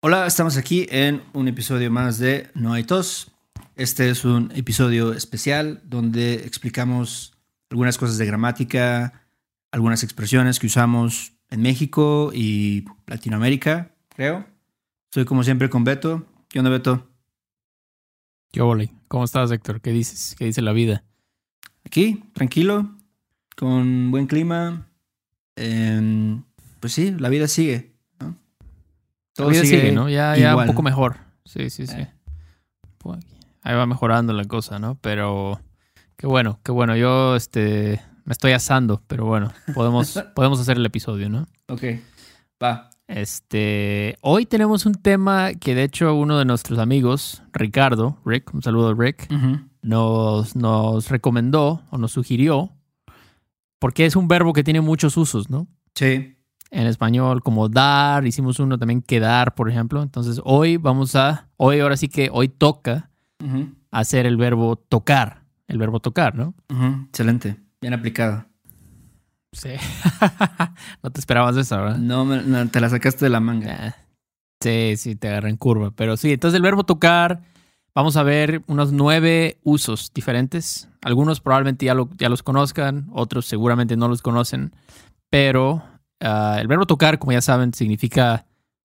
Hola, estamos aquí en un episodio más de No hay tos. Este es un episodio especial donde explicamos algunas cosas de gramática, algunas expresiones que usamos en México y Latinoamérica, creo. Estoy como siempre con Beto. ¿Qué onda, Beto? ¿Qué ole? ¿Cómo estás, Héctor? ¿Qué dices? ¿Qué dice la vida? Aquí, tranquilo, con buen clima. Em, pues sí, la vida sigue. La vida sigue, ¿no? Ya, ya un poco mejor. Sí, sí, sí. Eh. Pues, Ahí va mejorando la cosa, ¿no? Pero qué bueno, qué bueno. Yo este, me estoy asando, pero bueno, podemos, podemos hacer el episodio, ¿no? Ok, va. Este, hoy tenemos un tema que de hecho uno de nuestros amigos, Ricardo, Rick, un saludo Rick, Ujú. nos, nos recomendó o nos sugirió, porque es un verbo que tiene muchos usos, ¿no? Sí, En español, como dar, hicimos uno también quedar, por ejemplo. Entonces hoy vamos a, hoy ahora sí que hoy toca hacer el verbo tocar, el verbo tocar, ¿no? excelente. Bien aplicado. Sí. no te esperabas eso, ¿verdad? No, te la sacaste de la manga. Ah, Sí, sí, te agarré en curva. Pero sí, entonces el verbo tocar, vamos a ver unos nueve usos diferentes. Algunos probablemente ya, lo- ya los conozcan, otros seguramente no los conocen. Pero ah, el verbo tocar, como ya saben, significa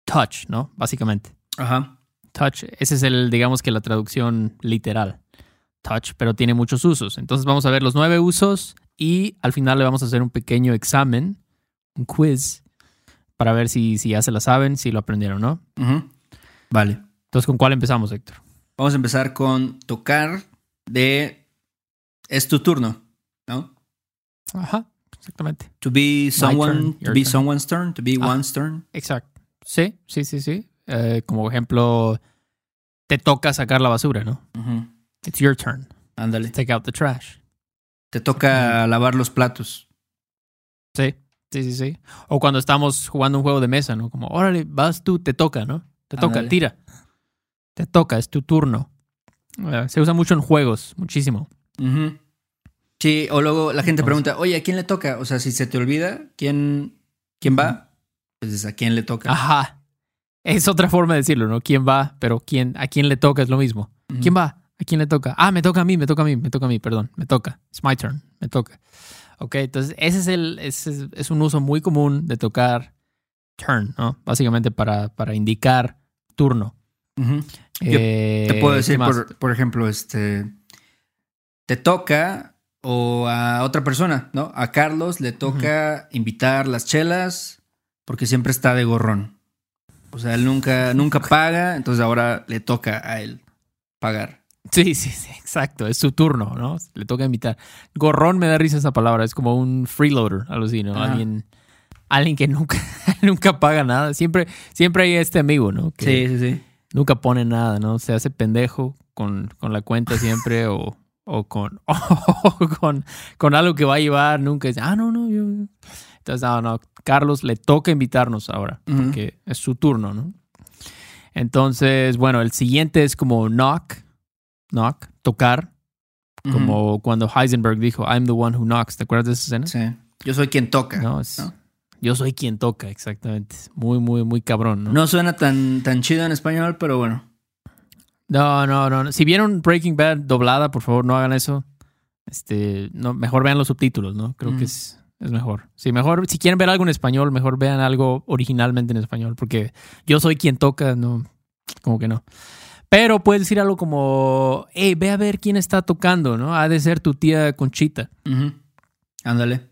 touch, ¿no? Básicamente. Ajá. Touch, ese es el, digamos que la traducción literal. Touch, pero tiene muchos usos. Entonces vamos a ver los nueve usos y al final le vamos a hacer un pequeño examen, un quiz, para ver si, si ya se la saben, si lo aprendieron, ¿no? Ujú. Vale. Entonces, ¿con cuál empezamos, Héctor? Vamos a empezar con tocar de es tu turno, ¿no? Ajá, exactamente. To be someone, turn, to be turn. someone's turn, to be Ah. one's turn. Exacto. Sí, sí, sí, sí. Eh, como ejemplo, te toca sacar la basura, ¿no? It's your turn. Ándale. Take out the trash. Te toca lavar los platos. Sí, sí, sí, sí. O cuando estamos jugando un juego de mesa, ¿no? Como, órale, vas tú, te toca, ¿no? Te toca, tira. Te toca, es tu turno. Eh, se usa mucho en juegos, muchísimo. Sí, o luego la gente pregunta, oye, ¿a quién le toca? O sea, si se te olvida, ¿quién, quién va? Pues es a quién le toca. Ajá. Es otra forma de decirlo, ¿no? ¿Quién va? Pero quién, a quién le toca es lo mismo. ¿Quién va? ¿A quién le toca? Ah, me toca a mí, me toca a mí, me toca a mí, perdón, me toca. It's my turn, me toca. Ok, entonces ese es, el, ese es, es un uso muy común de tocar turn, ¿no? Básicamente para, para indicar turno. Yo Eh, Te puedo ¿qué decir, por, por ejemplo, este. Te toca o a otra persona, ¿no? A Carlos le toca invitar las chelas porque siempre está de gorrón. O sea, él nunca, nunca paga, entonces ahora le toca a él pagar. Sí, sí, sí, exacto. Es su turno, ¿no? Le toca invitar. Gorrón me da risa esa palabra. Es como un freeloader, algo así, ¿no? Alguien, alguien que nunca, nunca paga nada. Siempre, siempre hay este amigo, ¿no? Que Sí, sí, sí. nunca pone nada, ¿no? Se hace pendejo con, con la cuenta siempre o, o con, o con, con algo que va a llevar. Nunca dice, ah, no, no, yo. Entonces, no, no. Carlos le toca invitarnos ahora porque es su turno, ¿no? Entonces, bueno, el siguiente es como knock, knock, tocar, como cuando Heisenberg dijo, I'm the one who knocks. ¿Te acuerdas de esa escena? Sí. Yo soy quien toca. No, No, es- ¿no? yo soy quien toca, exactamente. Muy, muy, muy cabrón, ¿no? suena tan, tan chido en español, pero bueno. No, no, no. Si vieron Breaking Bad doblada, por favor, no hagan eso. Este, no, mejor vean los subtítulos, ¿no? Creo Mm. que es, es mejor. Sí, mejor, si quieren ver algo en español, mejor vean algo originalmente en español, porque yo soy quien toca, no, como que no. Pero puedes decir algo como, hey, ve a ver quién está tocando, ¿no? Ha de ser tu tía Conchita. Ándale.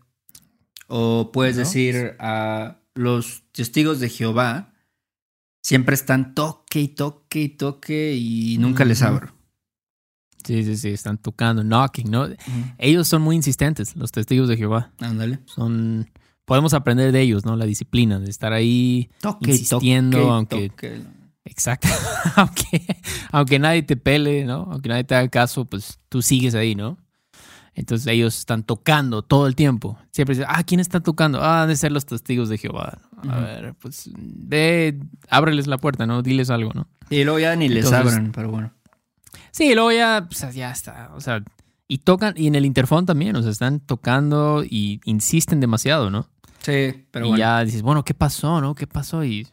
O puedes ¿No? decir a los testigos de Jehová siempre están toque y toque y toque y nunca les abro. Sí, sí, sí, están tocando, knocking, ¿no? Ellos son muy insistentes, los testigos de Jehová. Ándale. Son, podemos aprender de ellos, ¿no? La disciplina, de estar ahí Toque Insistiendo, toque aunque- toque. Exacto. aunque, aunque nadie te pele, ¿no? Aunque nadie te haga caso, pues tú sigues ahí, ¿no? Entonces ellos están tocando todo el tiempo. Siempre dicen, ah, ¿quién está tocando? Ah, han de ser los testigos de Jehová. A ver, pues ve, ábreles la puerta, ¿no? Diles algo, ¿no? Y luego ya ni les Entonces- abran, pero bueno. Sí, y luego ya, pues, ya está. O sea, y tocan, y en el interfón también, o sea, están tocando y insisten demasiado, ¿no? Sí, pero y bueno. ya dices, bueno, ¿qué pasó, no? ¿Qué pasó? Y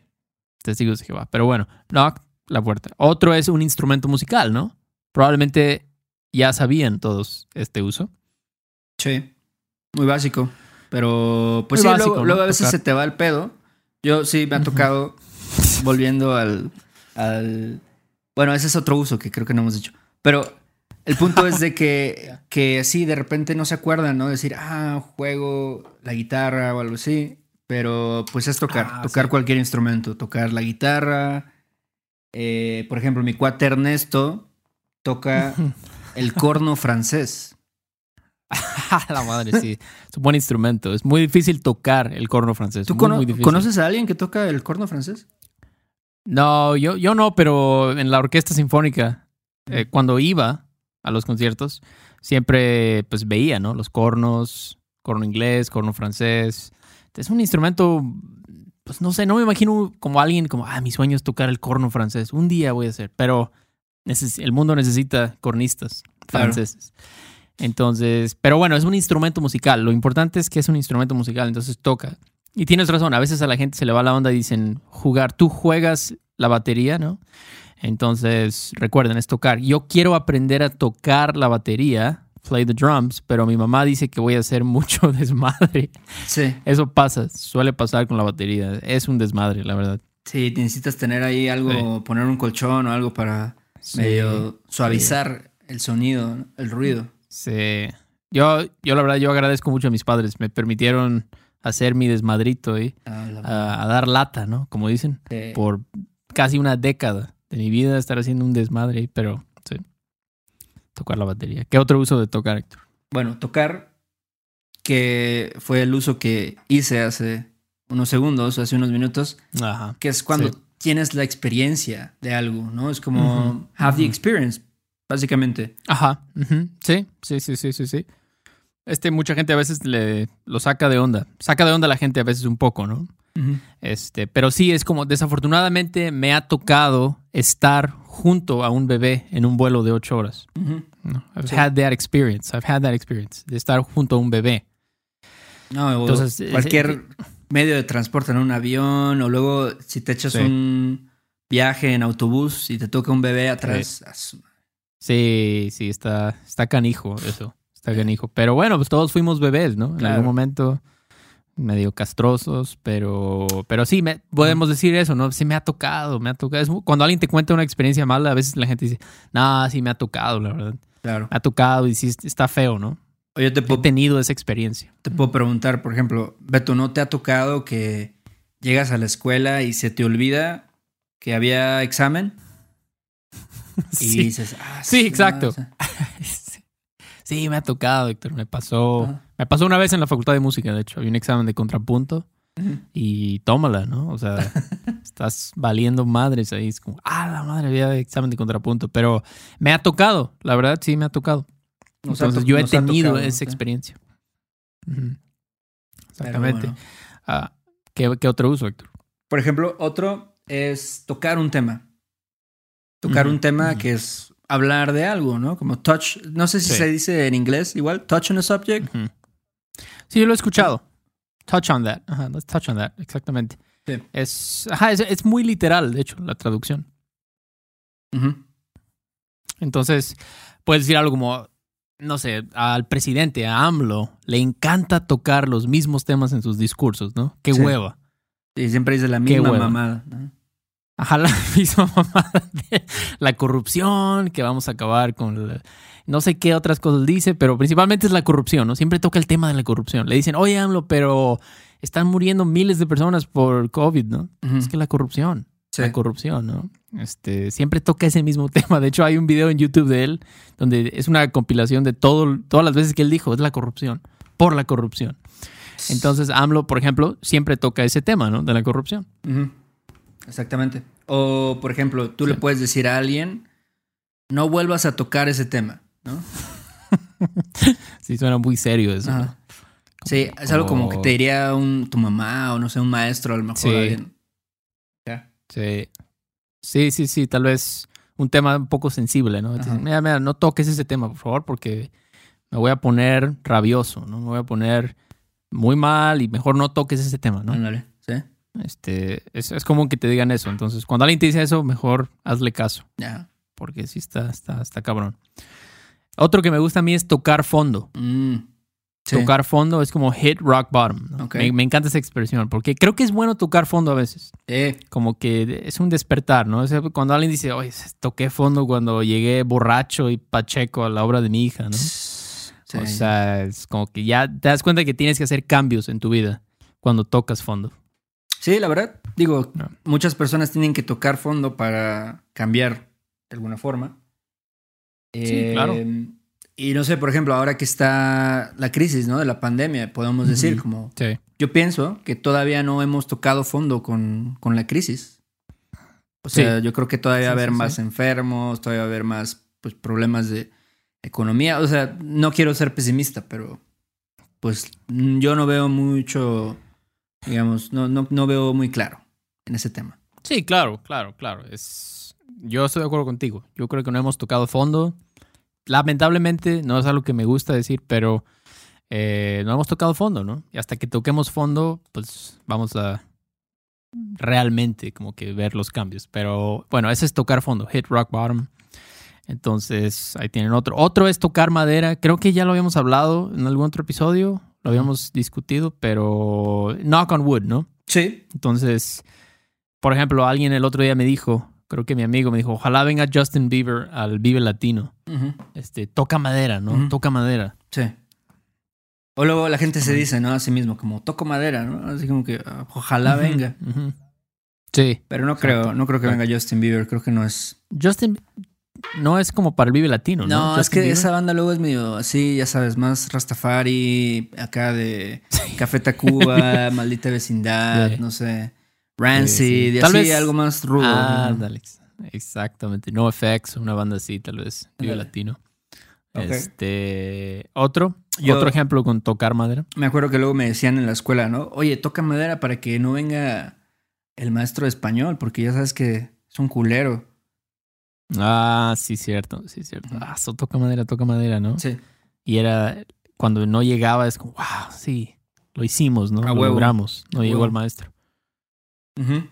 testigos de Jehová. Pero bueno, knock, la puerta. Otro es un instrumento musical, ¿no? Probablemente ya sabían todos este uso. Sí, muy básico. Pero pues Muy sí, básico, luego, ¿no? luego a veces Tocar. se te va el pedo. Yo sí me ha tocado, volviendo al, al... Bueno, ese es otro uso que creo que no hemos dicho. Pero el punto es de que, que sí, de repente no se acuerdan, ¿no? Decir, ah, juego la guitarra o algo así. Pero pues es tocar, Ah, tocar sí. cualquier instrumento, tocar la guitarra. Eh, por ejemplo, mi cuate Ernesto toca el corno francés. la madre, sí. Es un buen instrumento. Es muy difícil tocar el corno francés. ¿Tú muy, cono- muy difícil. conoces a alguien que toca el corno francés? No, yo, yo no, pero en la orquesta sinfónica, eh, cuando iba a los conciertos, siempre pues veía, ¿no? Los cornos, corno inglés, corno francés. Es un instrumento, pues no sé, no me imagino como alguien como, ah, mi sueño es tocar el corno francés. Un día voy a hacer, pero el mundo necesita cornistas Claro. Entonces, pero bueno, es un instrumento musical. Lo importante es que es un instrumento musical, entonces toca. Y tienes razón, a veces a la gente se le va la onda y dicen jugar. Tú juegas la batería, ¿no? Entonces, recuerden, es tocar. Yo quiero aprender a tocar la batería, play the drums, pero mi mamá dice que voy a hacer mucho desmadre. Sí. Eso pasa, suele pasar con la batería. Es un desmadre, la verdad. Sí, necesitas tener ahí algo, poner un colchón o algo para Sí, medio suavizar el sonido, el ruido. Sí. Yo, yo la verdad, yo agradezco mucho a mis padres. Me permitieron hacer mi desmadrito y Ah, a, a dar lata, ¿no? Como dicen. sí. por casi una década de mi vida estar haciendo un desmadre, ahí, pero sí. Tocar la batería. ¿Qué otro uso de tocar, Héctor? Bueno, tocar, que fue el uso que hice hace unos segundos, hace unos minutos, Ajá. que es cuando Sí. tienes la experiencia de algo, ¿no? Es como have the experience, básicamente. Ajá. Sí, sí, sí, sí, sí, sí. Este, mucha gente a veces le lo saca de onda. Saca de onda a la gente a veces un poco, ¿no? Este, pero sí, es como, desafortunadamente me ha tocado estar junto a un bebé en un vuelo de ocho horas. I've Sí. had that experience. I've had that experience de estar junto a un bebé. No, o Entonces, cualquier medio de transporte en un avión, o luego si te echas Sí. un viaje en autobús y te toca un bebé atrás. a su- Sí, sí, está, está canijo eso. Está canijo. Pero bueno, pues todos fuimos bebés, ¿no? En Claro. algún momento medio castrosos, pero, pero sí, me- podemos decir eso, ¿no? Sí me ha tocado, me ha tocado. Es cuando alguien te cuenta una experiencia mala, a veces la gente dice, no, sí me ha tocado, la verdad. Claro. Me ha tocado y sí está feo, ¿no? O yo te He tenido esa experiencia. te puedo preguntar, por ejemplo, Beto, ¿no te ha tocado que llegas a la escuela y se te olvida que había examen? Y Sí. dices, ah, Sí, su exacto. Sí, me ha tocado, Héctor. Me pasó. Me pasó una vez en la facultad de música, de hecho. Había un examen de contrapunto. Y tómala, ¿no? O sea, estás valiendo madres ahí. Es como, ah, la madre, había examen de contrapunto. Pero me ha tocado, la verdad, sí me ha tocado. Nos Entonces to- yo he tenido tocado, esa sí. experiencia. Exactamente. bueno. Ah, ¿qué, qué otro uso, Héctor? Por ejemplo, otro es tocar un tema. Tocar un tema que es hablar de algo, ¿no? Como touch, no sé si Sí. se dice en inglés igual, touch on a subject. Sí, yo lo he escuchado. Touch on that. Ajá, let's touch on that. Exactamente. Sí. Es, ajá, es, es muy literal, de hecho, la traducción. Entonces, puedes decir algo como, no sé, al presidente, a AMLO, le encanta tocar los mismos temas en sus discursos, ¿no? Qué Sí. hueva. Y siempre dice la misma mamada. ¿no? Ajá, la misma mamada de la corrupción, que vamos a acabar con la- no sé qué otras cosas dice, pero principalmente es la corrupción, ¿no? Siempre toca el tema de la corrupción. Le dicen, oye, AMLO, pero están muriendo miles de personas por COVID, ¿no? Es que la corrupción. Sí. la corrupción, ¿no? Este, siempre toca ese mismo tema. De hecho, hay un video en YouTube de él donde es una compilación de todo, todas las veces que él dijo, es la corrupción, por la corrupción. Entonces, AMLO, por ejemplo, siempre toca ese tema, ¿no? De la corrupción. Exactamente. O, por ejemplo, tú le puedes decir a alguien, no vuelvas a tocar ese tema, ¿no? Sí, suena muy serio eso. Sí, es algo como que te diría un, tu mamá o no sé, un maestro a lo mejor. Sí. alguien. Ya. Sí. Sí, sí, sí, tal vez un tema un poco sensible, ¿no? Mira, mira, no toques ese tema, por favor, porque me voy a poner rabioso, ¿no? Me voy a poner muy mal y mejor no toques ese tema, ¿no? Ándale. Este, es, es común que te digan eso. Entonces, cuando alguien te dice eso, mejor hazle caso. Porque sí está, está, está cabrón. Otro que me gusta a mí es tocar fondo. Mm, sí. Tocar fondo es como hit rock bottom. ¿no? Ok. Me, me encanta esa expresión porque creo que es bueno tocar fondo a veces. Eh, Como que es un despertar, ¿no? O sea, cuando alguien dice, oye, toqué fondo cuando llegué borracho y pacheco a la obra de mi hija, ¿no? sí. O sea, es como que ya te das cuenta que tienes que hacer cambios en tu vida cuando tocas fondo. Sí, la verdad, digo, No. muchas personas tienen que tocar fondo para cambiar de alguna forma. Sí, claro. Y no sé, por ejemplo, ahora que está la crisis, ¿no? De la pandemia, podemos decir, como, Sí. yo pienso que todavía no hemos tocado fondo con, con la crisis. O sea, Sí. yo creo que todavía va a haber más enfermos, todavía va a haber más pues, problemas de economía. O sea, no quiero ser pesimista, pero pues yo no veo mucho, digamos, no, no, no veo muy claro en ese tema. Sí, claro, claro, claro. Es... Yo estoy de acuerdo contigo. Yo creo que no hemos tocado fondo. Lamentablemente, no es algo que me gusta decir, pero eh, no hemos tocado fondo, ¿no? Y hasta que toquemos fondo, pues vamos a realmente como que ver los cambios. Pero bueno, ese es tocar fondo, hit rock bottom. Entonces, ahí tienen otro. Otro es tocar madera. Creo que ya lo habíamos hablado en algún otro episodio, lo habíamos discutido, pero knock on wood, ¿no? Sí. Entonces, por ejemplo, alguien el otro día me dijo, creo que mi amigo me dijo, ojalá venga Justin Bieber al Vive Latino. Este, toca madera, ¿no? Toca madera. Sí. O luego la gente se dice, ¿no? A sí mismo, como toco madera, ¿no? Así como que ah, ojalá venga. Sí. Pero no creo, no creo que venga Justin Bieber, creo que no es. Justin no es como para el Vive Latino, ¿no? No, es que esa banda luego es medio así, ya sabes, más Rastafari, acá de Café Tacuba, Maldita Vecindad, Sí. no sé, Sí, Rancid, sí. y Tal así vez- algo más rudo. Ah, ¿no? dale. Exactamente. No FX, una banda así, tal vez. Vive. Latino. Este. Otro. Yo- Otro ejemplo con tocar madera. Me acuerdo que luego me decían en la escuela, ¿no? Oye, toca madera para que no venga el maestro de español, porque ya sabes que es un culero. Ah, sí, cierto. Sí, cierto. Ah, eso toca madera, toca madera, ¿no? Sí. Y era, cuando no llegaba, es como, wow, sí, lo hicimos, ¿no? A lo huevo. logramos. No A llegó huevo. el maestro.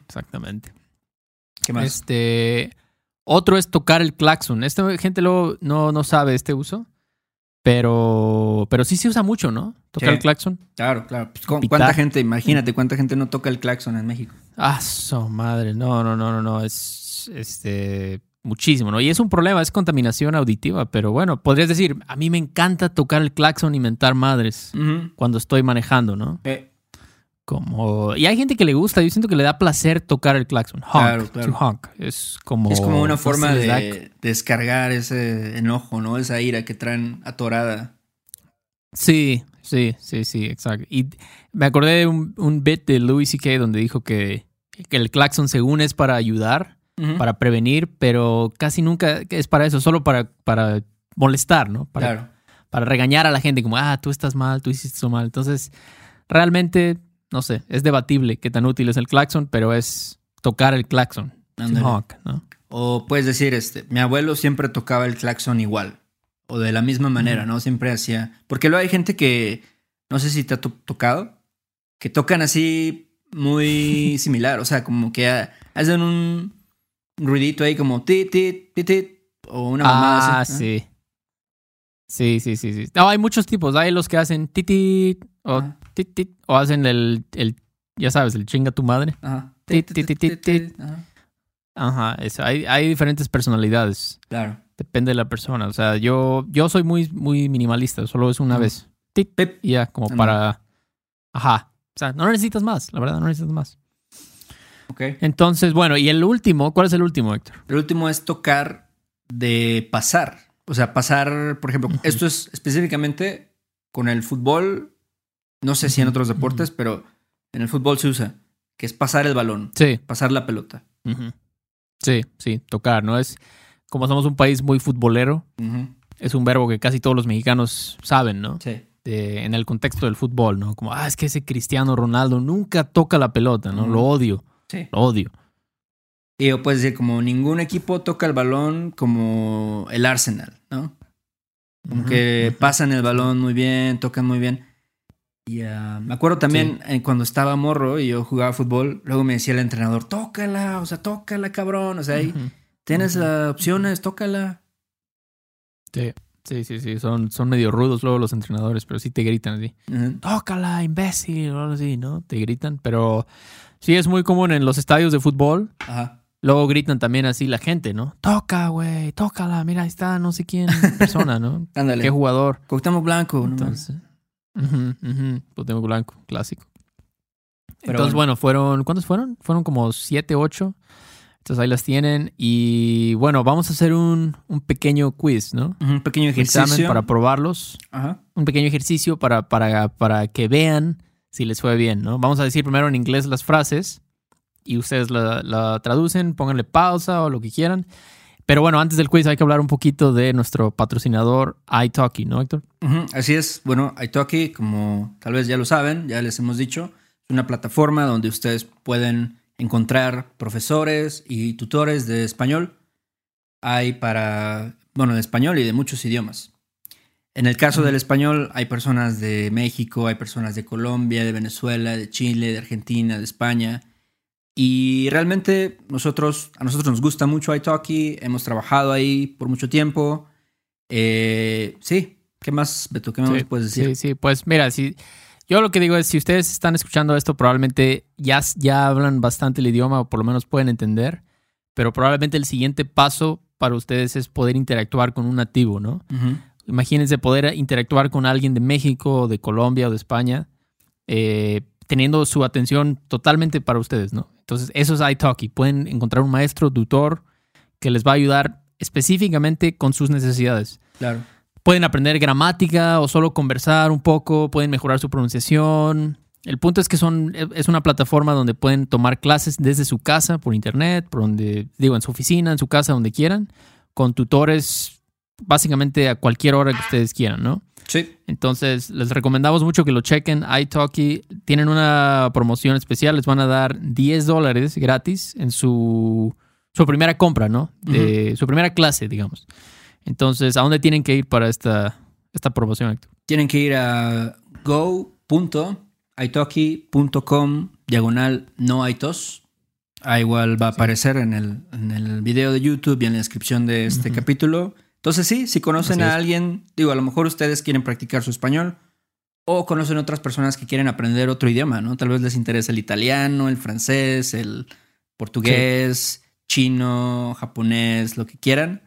Exactamente. ¿Qué más? Este, otro es tocar el claxon. Esta gente luego no, no sabe este uso, pero, pero sí se usa mucho, ¿no? Tocar Sí. el claxon. Claro, claro. Pues, ¿cu- Pitar. ¿Cuánta gente, imagínate, cuánta gente no toca el claxon en México? Ah, su madre. No, no, no, no, no. Es este muchísimo, ¿no? Y es un problema, es contaminación auditiva, pero bueno, podrías decir, a mí me encanta tocar el claxon y mentar madres cuando estoy manejando, ¿no? Eh, Como. Y hay gente que le gusta, yo siento que le da placer tocar el claxon. Honk, Claro, claro. to honk. Es como. es como una sé, forma de descargar ese enojo, ¿no? Esa ira que traen atorada. Sí, sí, sí, sí, exacto. Y me acordé de un, un bit de Louis C.K. donde dijo que, que el claxon, según es para ayudar, Para prevenir, pero casi nunca es para eso, solo para, para molestar, ¿no? Para, Claro. para regañar a la gente, como, ah, tú estás mal, tú hiciste eso mal. Entonces, realmente, no sé, es debatible qué tan útil es el claxon, pero es tocar el claxon. O puedes decir, este, mi abuelo siempre tocaba el claxon igual. O de la misma manera. ¿no? Siempre hacía. Porque luego hay gente que, no sé si te ha to- tocado, que tocan así muy similar. O sea, como que ha- hacen un ruidito ahí como tit, tit, tit, tit. O una mamada Ah, sí. Sí, sí, sí, sí. No, hay muchos tipos. Hay los que hacen titit o Ajá. tit, tit, o hacen el, el, ya sabes, el chinga tu madre. Ajá. Tit, tit, tit. Ajá. Ajá, eso. Hay, hay diferentes personalidades. Claro. Depende de la persona. O sea, yo, yo soy muy, muy minimalista. Solo es una vez. Tit, Pip. y ya, como Ándale. para... Ajá. O sea, no necesitas más. La verdad, no necesitas más. Ok. Entonces, bueno, y el último, ¿cuál es el último, Héctor? El último es tocar de pasar. O sea, pasar, por ejemplo, esto es específicamente con el fútbol. No sé si en otros deportes, pero en el fútbol se usa, que es pasar el balón, Sí. pasar la pelota. Sí, sí, tocar, ¿no? Es como somos un país muy futbolero, es un verbo que casi todos los mexicanos saben, ¿no? Sí. De- en el contexto del fútbol, ¿no? Como, ah, es que ese Cristiano Ronaldo nunca toca la pelota, ¿no? Lo odio, Sí. lo odio. Y o puedes decir, como ningún equipo toca el balón como el Arsenal, ¿no? Como Ujú, que ujú. pasan el balón muy bien, tocan muy bien. Y ah, me acuerdo también eh, cuando estaba morro y yo jugaba fútbol, luego me decía el entrenador, tócala, o sea, tócala, cabrón. O sea, ahí Ujú. tienes las opciones, tócala. Sí, sí, sí, sí. Son, son medio rudos luego los entrenadores, pero sí te gritan así. Tócala, imbécil, o algo así, ¿no? Te gritan, pero sí es muy común en los estadios de fútbol. Ajá. Luego gritan también así la gente, ¿no? Toca, güey, tócala, mira, ahí está no sé quién persona, ¿no? Ándale. ¿Qué jugador? Cuauhtémoc Blanco. ¿no? Entonces, ujú, Cuauhtémoc Blanco, clásico. Pero Entonces, bueno. bueno. fueron, ¿cuántos fueron? Fueron como siete, ocho. Entonces ahí las tienen. Y bueno, vamos a hacer un, un pequeño quiz, ¿no? Un pequeño Un examen ejercicio. para probarlos. Ajá. Un pequeño ejercicio para, para, para que vean si les fue bien, ¿no? Vamos a decir primero en inglés las frases y ustedes la, la traducen, pónganle pausa o lo que quieran. Pero bueno, antes del quiz hay que hablar un poquito de nuestro patrocinador iTalki, ¿no, Héctor? Ujú, Así es. Bueno, Italki, como tal vez ya lo saben, ya les hemos dicho, es una plataforma donde ustedes pueden encontrar profesores y tutores de español. Hay para, bueno, de español y de muchos idiomas. En el caso del español, hay personas de México, hay personas de Colombia, de Venezuela, de Chile, de Argentina, de España. Y realmente nosotros, a nosotros nos gusta mucho iTalki, hemos trabajado ahí por mucho tiempo. Eh, sí, ¿qué más, Beto? ¿Qué más Sí, puedes decir? Sí, sí, pues mira, si, yo lo que digo es, si ustedes están escuchando esto, probablemente ya, ya hablan bastante el idioma o por lo menos pueden entender, pero probablemente el siguiente paso para ustedes es poder interactuar con un nativo, ¿no? Imagínense poder interactuar con alguien de México, o de Colombia o de España, eh, teniendo su atención totalmente para ustedes, ¿no? Entonces, eso es iTalki. Pueden encontrar un maestro, tutor, que les va a ayudar específicamente con sus necesidades. Claro. Pueden aprender gramática o solo conversar un poco, pueden mejorar su pronunciación. El punto es que son, es una plataforma donde pueden tomar clases desde su casa, por internet, por donde, digo, en su oficina, en su casa, donde quieran, con tutores básicamente a cualquier hora que ustedes quieran, ¿no? Sí. Entonces, les recomendamos mucho que lo chequen. iTalki tienen una promoción especial. Les van a dar 10 dólares gratis en su, su primera compra, ¿no? De su primera clase, digamos. Entonces, ¿a dónde tienen que ir para esta, esta promoción, Héctor? Tienen que ir a go.italki.com diagonal no hay tos. Ah, igual va a aparecer en el, en el video de YouTube y en la descripción de este capítulo. Entonces sí, si conocen Así a es. alguien, digo, a lo mejor ustedes quieren practicar su español o conocen otras personas que quieren aprender otro idioma, ¿no? Tal vez les interesa el italiano, el francés, el portugués, chino, japonés, lo que quieran.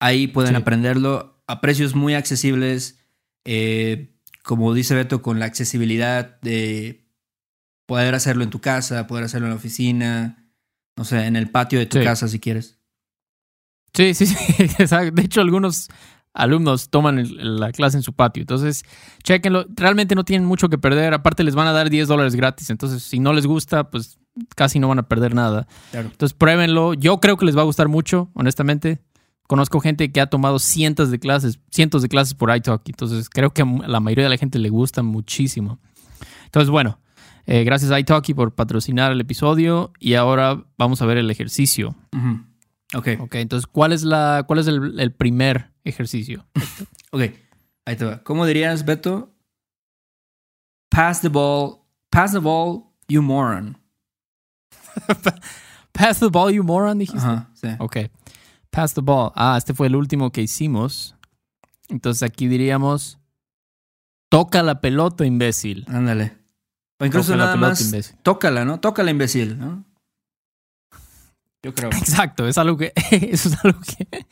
Ahí pueden Sí. aprenderlo a precios muy accesibles. eh, como dice Beto, con la accesibilidad de poder hacerlo en tu casa, poder hacerlo en la oficina, no sé, en el patio de tu Sí. casa si quieres. Sí, sí, sí. De hecho, algunos alumnos toman la clase en su patio. Entonces, chequenlo. Realmente no tienen mucho que perder. Aparte, les van a dar 10 dólares gratis. Entonces, si no les gusta, pues casi no van a perder nada. Claro. Entonces, pruébenlo. Yo creo que les va a gustar mucho, honestamente. Conozco gente que ha tomado cientos de clases, cientos de clases por iTalk. Entonces, creo que a la mayoría de la gente le gusta muchísimo. Entonces, bueno, eh, gracias a iTalki por patrocinar el episodio. Y ahora vamos a ver el ejercicio. Ujú. Ok, Ok, entonces, ¿cuál es, la, cuál es el, el primer ejercicio? ok. Ahí te va. ¿Cómo dirías, Beto? Pass the ball. Pass the ball, you moron. Pass the ball, you moron, dijiste. Ajá, sí. Ok. Pass the ball. Ah, este fue el último que hicimos. Entonces aquí diríamos, toca la pelota, imbécil. Ándale. O incluso Toca la nada pelota, más, imbécil. tócala, ¿no? Tócala, imbécil, ¿no? Yo creo. Exacto, es algo que, eso es algo que,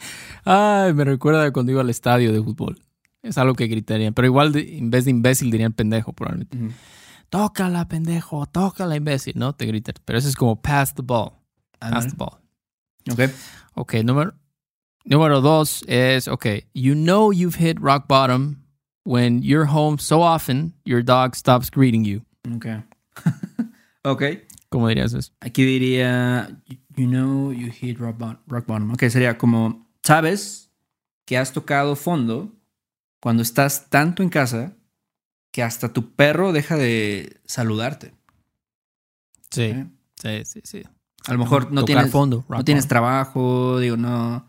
ay, me recuerda cuando iba al estadio de fútbol. Es algo que gritarían, pero igual de- en vez de imbécil dirían pendejo probablemente. Tócala, pendejo, tócala, imbécil, ¿no? Te gritan. Pero eso es como pass the ball, pass the ball. Ok. Ok, número, número dos es, ok, you know you've hit rock bottom when you're home so often your dog stops greeting you. Ok. ok. ¿Cómo dirías eso? Aquí diría, you know you hit rock bottom. Rock bottom. Ok, sería como, sabes que has tocado fondo cuando estás tanto en casa que hasta tu perro deja de saludarte. Sí, ¿eh? sí, sí, sí. A lo mejor no tienes, fondo, no tienes trabajo, digo, no,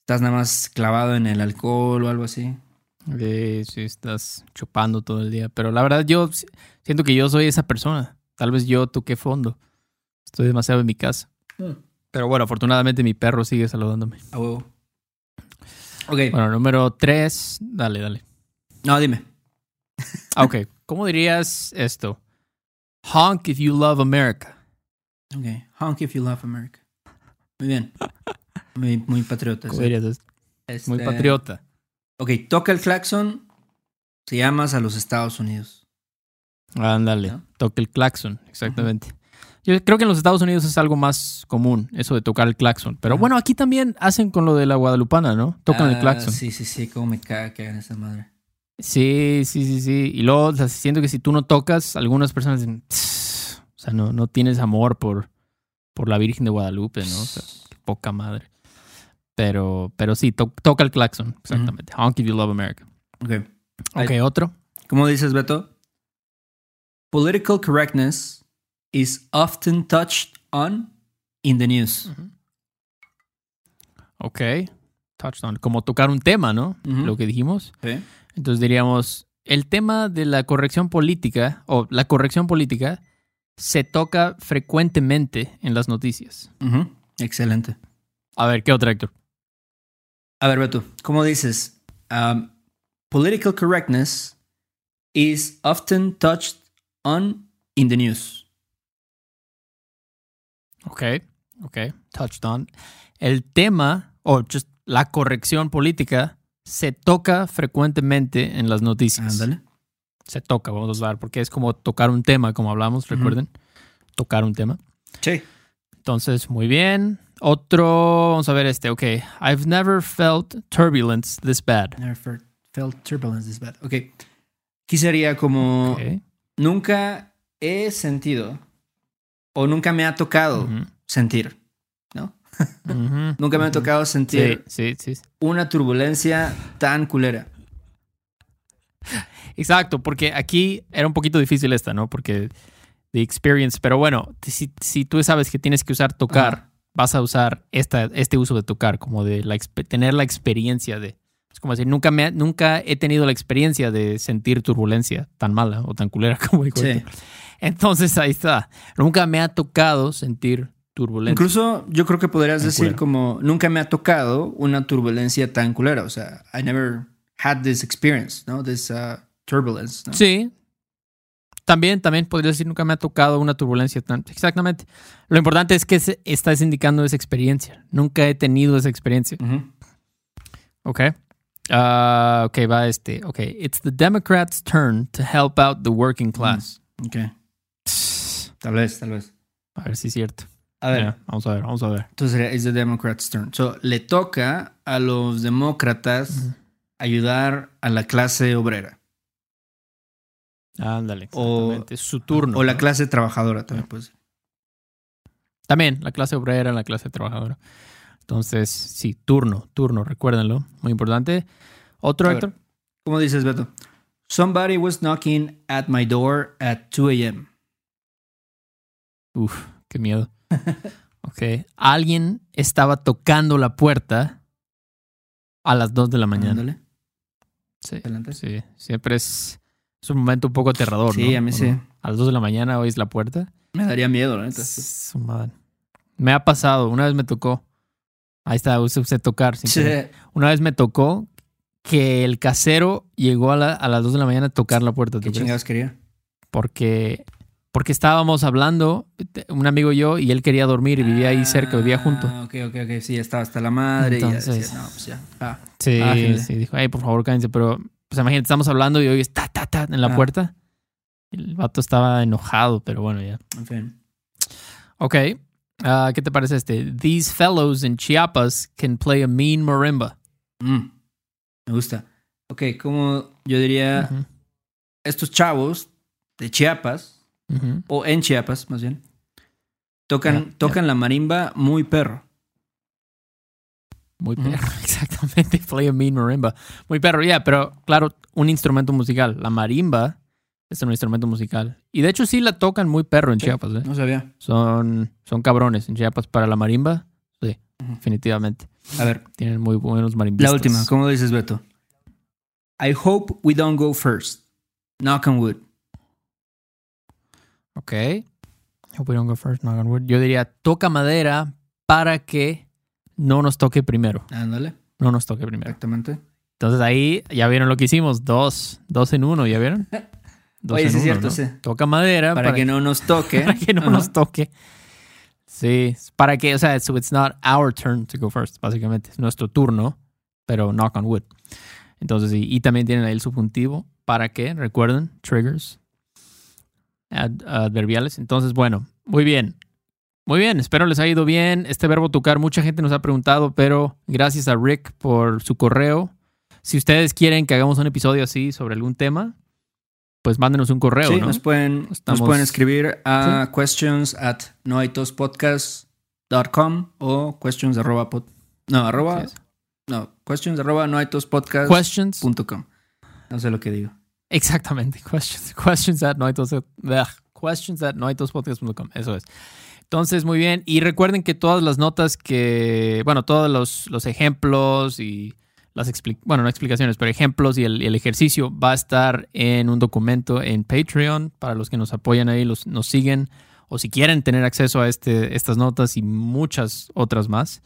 estás nada más clavado en el alcohol o algo así. Sí, sí, estás chupando todo el día. Pero la verdad, yo siento que yo soy esa persona. Tal vez yo toqué fondo. Estoy demasiado en mi casa. Pero bueno, afortunadamente mi perro sigue saludándome. A huevo. Ok. Bueno, número tres. Dale, dale. No, dime. Ah, Ok, ¿cómo dirías esto? Honk if you love America. Ok. Honk if you love America. Muy bien. Muy, muy patriota. ¿Cómo sí. dirías esto? Muy Este, patriota. Ok, toca el claxon si llamas a los Estados Unidos. Ándale, ¿No? toca el claxon, exactamente. Yo creo que en los Estados Unidos es algo más común, eso de tocar el claxon. Pero Ajá. bueno, aquí también hacen con lo de la guadalupana, ¿no? Tocan el Ah, claxon. Sí, sí, sí. Cómo me caga que hagan esa madre. Sí, sí, sí, sí. Y luego, o sea, siento que si tú no tocas, algunas personas dicen, sea, no, no tienes amor por, por la Virgen de Guadalupe, ¿no? O sea, qué poca madre. Pero, pero sí, to- toca el claxon, exactamente. Honk if you love America. Ok. Ok, otro. ¿Cómo dices, Beto? Political correctness is often touched on in the news. Ok. Touchdown. Como tocar un tema, ¿no? Lo que dijimos. Sí. Entonces diríamos, el tema de la corrección política, o la corrección política, se toca frecuentemente en las noticias. Excelente. A ver, ¿qué otro, Héctor? A ver, Beto, ¿cómo dices? Um, political correctness is often touched on in the news. Ok, ok. Touched on. El tema, o just la corrección política, se toca frecuentemente en las noticias. Ándale. Se toca, vamos a usar, porque es como tocar un tema, como hablamos, recuerden. Tocar un tema. Sí. Entonces, muy bien. Otro, vamos a ver este, ok. I've never felt turbulence this bad. Never fe- felt turbulence this bad. Ok. Aquí sería como Ok. nunca he sentido o nunca me ha tocado Ujú, sentir, ¿no? ujú, Nunca me ha tocado Sí, sentir sí, sí. una turbulencia tan culera. Exacto, porque aquí era un poquito difícil esta, ¿no? Porque the experience, pero bueno, si, si tú sabes que tienes que usar tocar, Ajá. vas a usar esta, este uso de tocar, como de la, tener la experiencia de... Es como decir, nunca, me, nunca he tenido la experiencia de sentir turbulencia tan mala o tan culera como dijo. Sí. Héctor. Entonces ahí está. Nunca me ha tocado sentir turbulencia. Incluso yo creo que podrías decir culera. como nunca me ha tocado una turbulencia tan culera. O sea, I never had this experience, ¿no? This uh, turbulence. ¿no? Sí. También, también podría decir nunca me ha tocado una turbulencia tan. Exactamente. Lo importante es que se- estás indicando esa experiencia. Nunca he tenido esa experiencia. Ujú. Ok. Ah, ok, va este. Ok. It's the Democrats' turn to help out the working class. Ok. Tal vez, tal vez. A ver si es cierto. A ver, vamos a ver, vamos a ver. entonces sería it's the Democrats' turn. So, le toca a los demócratas ayudar a la clase obrera Ándale. O-. Es su turno. o la ¿no? clase trabajadora también, pues. También, la clase obrera, la clase trabajadora. Entonces, sí, turno, turno, recuérdenlo. Muy importante. Otro, A ver. Héctor. ¿Cómo dices, Beto? Somebody was knocking at my door at 2 a.m. Uf, qué miedo. Ok. Alguien estaba tocando la puerta a las 2 de la mañana. Ándale, Sí, adelante. sí. Siempre es, es un momento un poco aterrador, Sí, ¿no? a mí sí. A las 2 de la mañana oís la puerta. Me daría miedo, la neta. Me ha pasado, una vez me tocó. Ahí está, usted, tocar. Sí. Una vez me tocó que el casero llegó a, la- a las 2 de la mañana a tocar la puerta. ¿tú ¿Qué crees? chingados quería? Porque, porque estábamos hablando, un amigo y yo, y él quería dormir y vivía ahí cerca, vivía junto. Ah, ok, ok, ok. Sí, estaba hasta la madre. y ya Entonces- decía, no, pues ya. Ah, Sí, Ah, sí, dijo, ay, por favor, cállense. Pero, pues imagínate, estamos hablando y oyes ta, ta, ta en la Ah. puerta. El vato estaba enojado, pero bueno, ya. en fin. Ok. ah, ¿Qué te parece este? These fellows in Chiapas can play a mean marimba. Mm, me gusta. Ok, como yo diría, estos chavos de Chiapas, o en Chiapas más bien, tocan, tocan la marimba muy perro. Muy perro, exactamente. Play a mean marimba. Muy perro, ya, pero claro, un instrumento musical. La marimba es un instrumento musical. Y de hecho sí la tocan muy perro en Sí. Chiapas, ¿eh? No sabía. Son, son cabrones en Chiapas para la marimba. Sí, definitivamente. A ver, Tienen muy buenos marimbistas. la última. ¿Cómo dices, Beto? I hope we don't go first. Knock on wood. Ok. Hope we don't go first, knock on wood. Yo diría, toca madera para que no nos toque primero. Ándale, No nos toque primero. exactamente. Entonces ahí ya vieron lo que hicimos. Dos. Dos en uno, ¿ya vieron? Dos Oye, en sí es uno, cierto, ¿no? sí. Toca madera Para, que no nos toque. para que no nos toque. Sí, para que, o sea, so it's not our turn to go first, básicamente. Es nuestro turno, pero knock on wood. Entonces, y también tienen ahí el subjuntivo. ¿Para qué? Recuerden, triggers ad- adverbiales. Entonces, bueno, muy bien. Muy bien, espero les haya ido bien. Este verbo tocar, mucha gente nos ha preguntado, pero gracias a Rick por su correo. Si ustedes quieren que hagamos un episodio así sobre algún tema, pues mándenos un correo, Sí, ¿no? nos, pueden, nos Estamos- pueden escribir a questions at noaitospodcast.com o questions arroba pod- no, arroba, no, questions arroba noaitospodcast.com. Questions. No sé lo que digo. Exactamente. Questions, questions at noitos, ugh, questions at noitospodcast.com. Eso es. Entonces, muy bien. Y recuerden que todas las notas que, bueno, todos los, los ejemplos y las expli- bueno, no explicaciones, pero ejemplos y el, ejercicio va a estar en un documento en Patreon para los que nos apoyan ahí, los, nos siguen o si quieren tener acceso a este, estas notas y muchas otras más,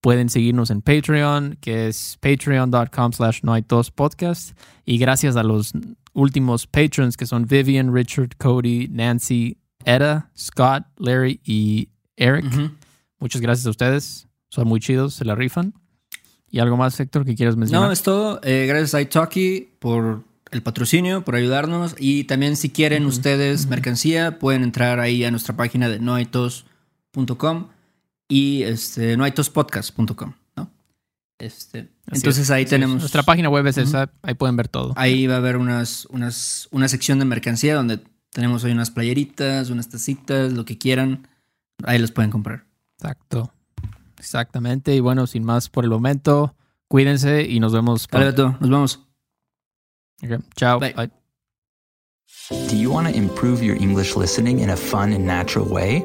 pueden seguirnos en Patreon, que es patreon.com slash no podcast. Y gracias a los últimos patrons que son Vivian, Richard, Cody, Nancy, Etta, Scott, Larry y Eric. Muchas gracias a ustedes. Son muy chidos, se la rifan. ¿Y algo más, Héctor, que quieras mencionar? No, es todo. Eh, gracias a iTalki por el patrocinio, por ayudarnos. Y también si quieren ustedes mercancía, pueden entrar ahí a nuestra página de noaitos.com y este, noaitospodcast.com, ¿no? Este, Así entonces es, ahí es. tenemos... Nuestra página web es esa, ahí pueden ver todo. Ahí va a haber unas, unas, una sección de mercancía donde tenemos hoy unas playeritas, unas tacitas, lo que quieran. Ahí los pueden comprar. Exacto. Exactamente. Y bueno, sin más por el momento, cuídense y nos vemos. Vale. Beto, nos vemos. Ok, Chao. Bye. Bye. Do you want to improve your English listening in a fun and natural way?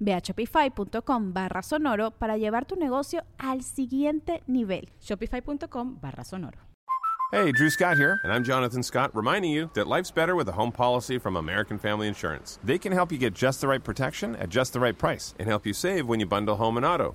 Ve a shopify.com barra sonoro para llevar tu negocio al siguiente nivel. Shopify.com barra sonoro. Hey, Drew Scott here, and I'm Jonathan Scott, reminding you that life's better with a home policy from American Family Insurance. They can help you get just the right protection at just the right price and help you save when you bundle home and auto.